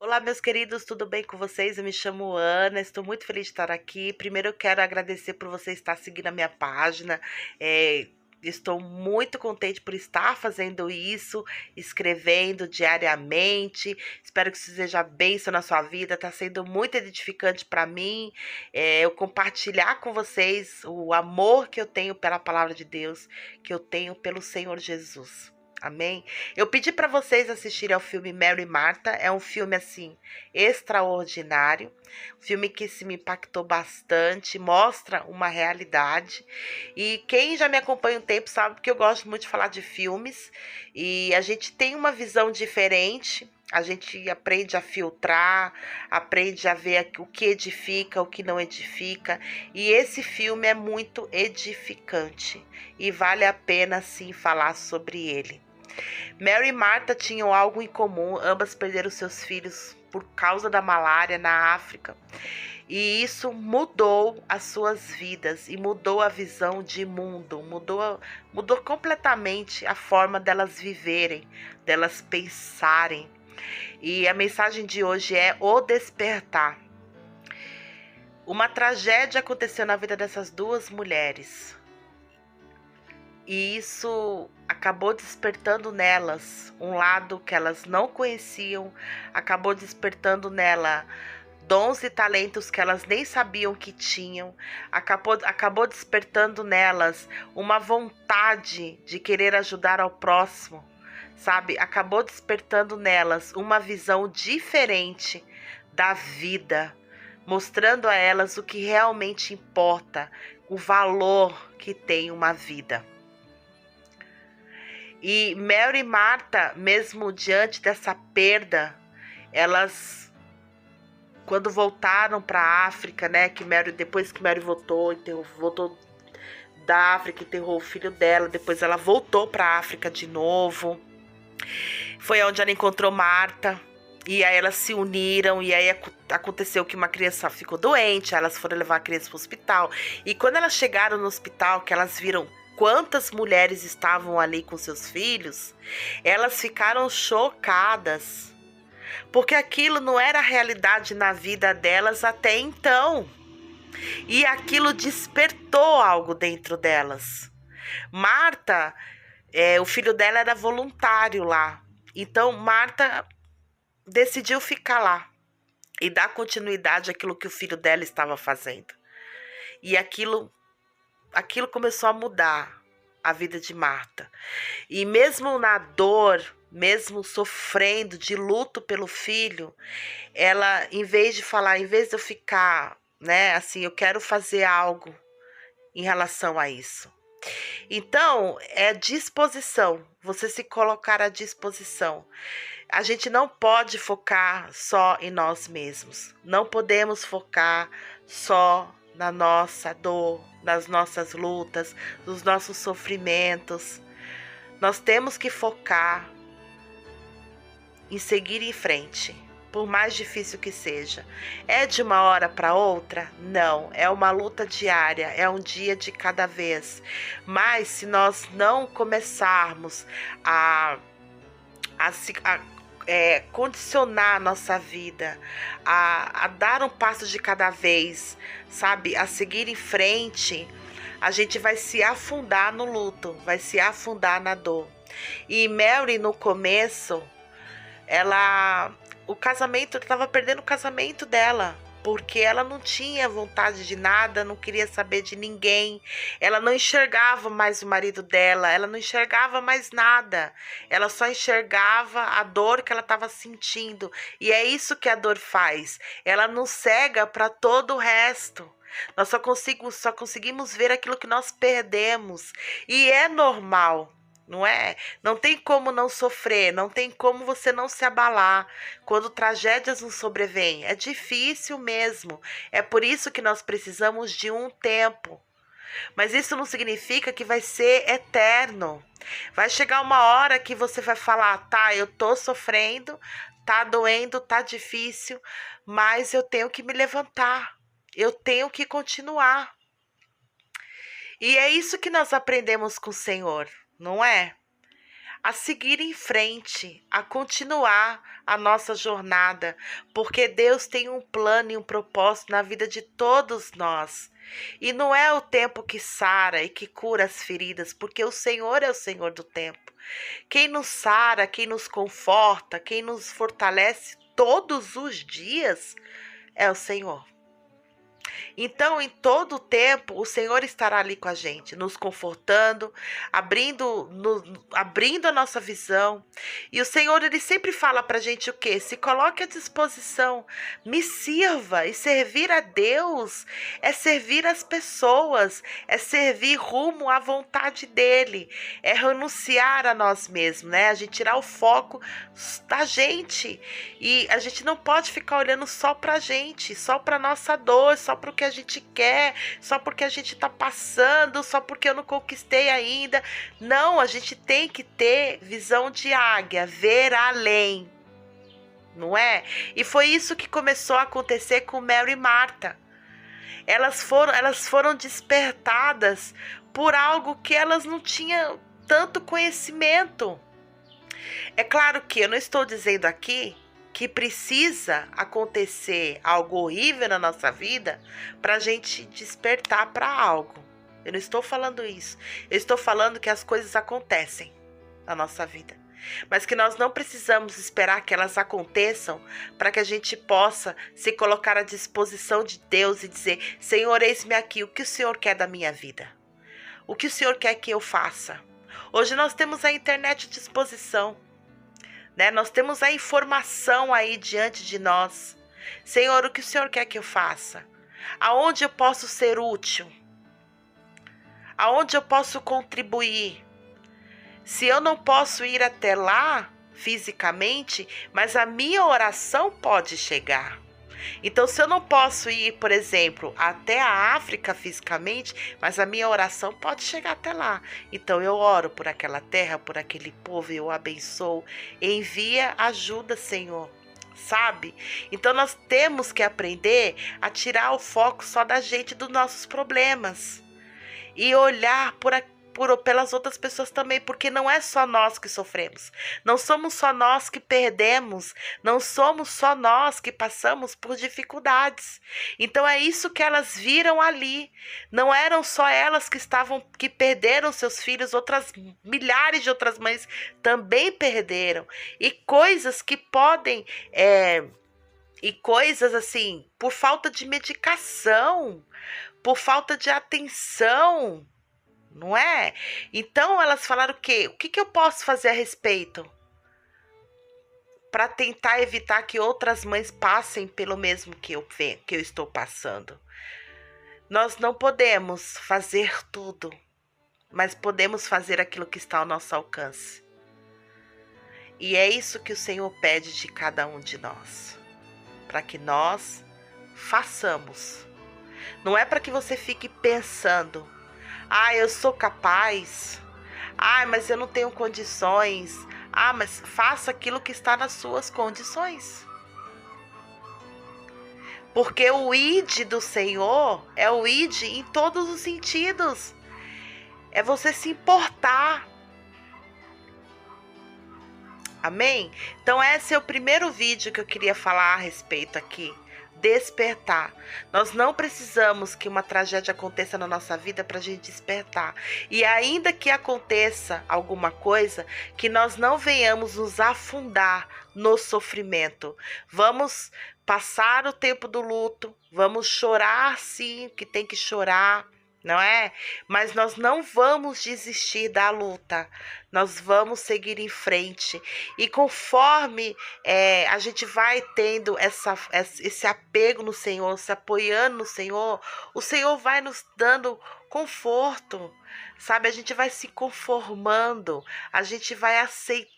Olá, meus queridos, tudo bem com vocês? Eu me chamo Ana, estou muito feliz de estar aqui. Primeiro, eu quero agradecer por você estar seguindo a minha página. É, estou muito contente por estar fazendo isso, escrevendo diariamente. Espero que isso seja bênção na sua vida. Está sendo muito edificante para mim. É, eu compartilhar com vocês o amor que eu tenho pela palavra de Deus, que eu tenho pelo Senhor Jesus. Amém? Eu pedi para vocês assistirem ao filme Mary e Martha. É um filme assim extraordinário, um filme que se me impactou bastante, mostra uma realidade. E quem já me acompanha um tempo sabe que eu gosto muito de falar de filmes e a gente tem uma visão diferente. A gente aprende a filtrar, aprende a ver o que edifica, o que não edifica. E esse filme é muito edificante e vale a pena sim falar sobre ele. Mary e Marta tinham algo em comum, ambas perderam seus filhos por causa da malária na África. E isso mudou as suas vidas e mudou a visão de mundo, mudou, mudou completamente a forma delas viverem, delas pensarem. E a mensagem de hoje é o despertar. Uma tragédia aconteceu na vida dessas duas mulheres. E isso acabou despertando nelas um lado que elas não conheciam, acabou despertando nela dons e talentos que elas nem sabiam que tinham, acabou, acabou despertando nelas uma vontade de querer ajudar ao próximo, sabe? Acabou despertando nelas uma visão diferente da vida, mostrando a elas o que realmente importa, o valor que tem uma vida. E Mary e Marta, mesmo diante dessa perda, elas quando voltaram para a África, né, que Mary depois que Mary voltou, voltou da África, enterrou o filho dela, depois ela voltou para a África de novo. Foi onde ela encontrou Marta. E aí elas se uniram e aí aconteceu que uma criança ficou doente, elas foram levar a criança para o hospital. E quando elas chegaram no hospital, que elas viram quantas mulheres estavam ali com seus filhos, elas ficaram chocadas, porque aquilo não era realidade na vida delas até então. E aquilo despertou algo dentro delas. Marta, é, o filho dela era voluntário lá. Então, Marta decidiu ficar lá e dar continuidade àquilo que o filho dela estava fazendo. E aquilo aquilo começou a mudar a vida de Marta. E mesmo na dor, mesmo sofrendo de luto pelo filho, ela, em vez de falar, em vez de eu ficar, né, assim, eu quero fazer algo em relação a isso. Então, é disposição, você se colocar à disposição. A gente não pode focar só em nós mesmos. Não podemos focar só na nossa dor, nas nossas lutas, nos nossos sofrimentos. Nós temos que focar em seguir em frente, por mais difícil que seja. É de uma hora para outra? Não, é uma luta diária, é um dia de cada vez. Mas se nós não começarmos a, a, a é, condicionar a nossa vida, a, a dar um passo de cada vez, sabe? A seguir em frente, a gente vai se afundar no luto, vai se afundar na dor. E Mary, no começo, ela. O casamento, estava perdendo o casamento dela porque ela não tinha vontade de nada, não queria saber de ninguém. Ela não enxergava mais o marido dela, ela não enxergava mais nada. Ela só enxergava a dor que ela estava sentindo. E é isso que a dor faz. Ela nos cega para todo o resto. Nós só, consigo, só conseguimos ver aquilo que nós perdemos. E é normal não é? Não tem como não sofrer, não tem como você não se abalar quando tragédias nos sobrevêm. É difícil mesmo. É por isso que nós precisamos de um tempo. Mas isso não significa que vai ser eterno. Vai chegar uma hora que você vai falar: tá, eu tô sofrendo, tá doendo, tá difícil, mas eu tenho que me levantar, eu tenho que continuar. E é isso que nós aprendemos com o Senhor não é? a seguir em frente, a continuar a nossa jornada, porque Deus tem um plano e um propósito na vida de todos nós. E não é o tempo que sara e que cura as feridas, porque o Senhor é o Senhor do tempo. Quem nos sara, quem nos conforta, quem nos fortalece todos os dias é o Senhor. Então, em todo o tempo, o Senhor estará ali com a gente, nos confortando, abrindo, no, abrindo a nossa visão. E o Senhor, ele sempre fala para a gente o quê? Se coloque à disposição, me sirva. E servir a Deus é servir as pessoas, é servir rumo à vontade dEle, é renunciar a nós mesmos, né? A gente tirar o foco da gente. E a gente não pode ficar olhando só para a gente, só para nossa dor, só para o que a gente quer, só porque a gente está passando, só porque eu não conquistei ainda. Não, a gente tem que ter visão de águia, ver além. Não é? E foi isso que começou a acontecer com Mary e Marta. Elas foram, elas foram despertadas por algo que elas não tinham tanto conhecimento. É claro que eu não estou dizendo aqui que precisa acontecer algo horrível na nossa vida para a gente despertar para algo. Eu não estou falando isso. Eu estou falando que as coisas acontecem na nossa vida. Mas que nós não precisamos esperar que elas aconteçam para que a gente possa se colocar à disposição de Deus e dizer: Senhor, eis-me aqui, o que o Senhor quer da minha vida? O que o Senhor quer que eu faça? Hoje nós temos a internet à disposição. Né? Nós temos a informação aí diante de nós. Senhor, o que o Senhor quer que eu faça? Aonde eu posso ser útil? Aonde eu posso contribuir? Se eu não posso ir até lá fisicamente, mas a minha oração pode chegar. Então, se eu não posso ir, por exemplo, até a África fisicamente, mas a minha oração pode chegar até lá. Então, eu oro por aquela terra, por aquele povo, eu abençoo. Envia ajuda, Senhor sabe? Então nós temos que aprender a tirar o foco só da gente dos nossos problemas e olhar por, por pelas outras pessoas também, porque não é só nós que sofremos. Não somos só nós que perdemos, não somos só nós que passamos por dificuldades. Então é isso que elas viram ali. Não eram só elas que estavam que perderam seus filhos, outras milhares de outras mães também perderam. E coisas que podem é, e coisas assim, por falta de medicação, por falta de atenção, não é? Então elas falaram o quê? O que, que eu posso fazer a respeito? Para tentar evitar que outras mães passem pelo mesmo que eu, que eu estou passando. Nós não podemos fazer tudo, mas podemos fazer aquilo que está ao nosso alcance. E é isso que o Senhor pede de cada um de nós, para que nós façamos. Não é para que você fique pensando, ah, eu sou capaz. Ah, mas eu não tenho condições. Ah, mas faça aquilo que está nas suas condições. Porque o id do Senhor é o id em todos os sentidos. É você se importar. Amém? Então, esse é o primeiro vídeo que eu queria falar a respeito aqui despertar. Nós não precisamos que uma tragédia aconteça na nossa vida para a gente despertar. E ainda que aconteça alguma coisa, que nós não venhamos nos afundar no sofrimento. Vamos passar o tempo do luto, vamos chorar sim, que tem que chorar não é? Mas nós não vamos desistir da luta, nós vamos seguir em frente. E conforme é, a gente vai tendo essa, esse apego no Senhor, se apoiando no Senhor, o Senhor vai nos dando conforto, sabe? A gente vai se conformando, a gente vai aceitando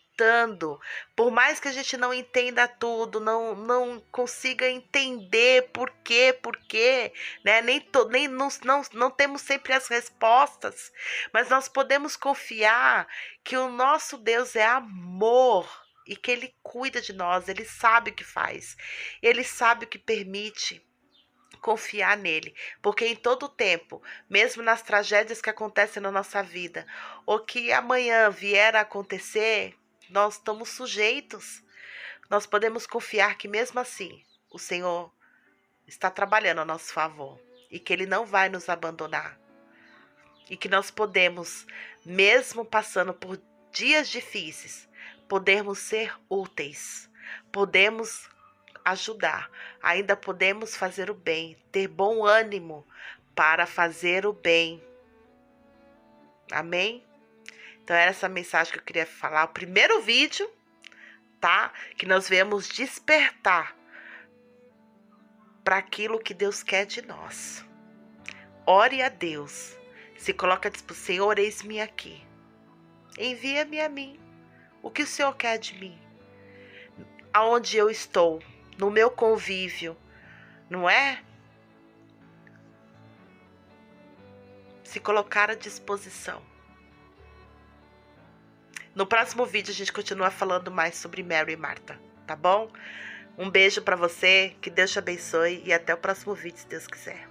por mais que a gente não entenda tudo, não, não consiga entender por quê, por quê, né? Nem, to, nem não, não, não temos sempre as respostas, mas nós podemos confiar que o nosso Deus é amor e que ele cuida de nós, ele sabe o que faz, ele sabe o que permite confiar nele, porque em todo tempo, mesmo nas tragédias que acontecem na nossa vida, ou que amanhã vier a acontecer, nós estamos sujeitos. Nós podemos confiar que mesmo assim, o Senhor está trabalhando a nosso favor e que ele não vai nos abandonar. E que nós podemos, mesmo passando por dias difíceis, podemos ser úteis, podemos ajudar, ainda podemos fazer o bem, ter bom ânimo para fazer o bem. Amém? Então, era essa mensagem que eu queria falar. O primeiro vídeo, tá? Que nós viemos despertar para aquilo que Deus quer de nós. Ore a Deus. Se coloca disposição, Senhor, eis-me aqui. Envia-me a mim. O que o Senhor quer de mim? Aonde eu estou? No meu convívio, não é? Se colocar à disposição. No próximo vídeo a gente continua falando mais sobre Mary e Marta, tá bom? Um beijo para você, que Deus te abençoe e até o próximo vídeo, se Deus quiser.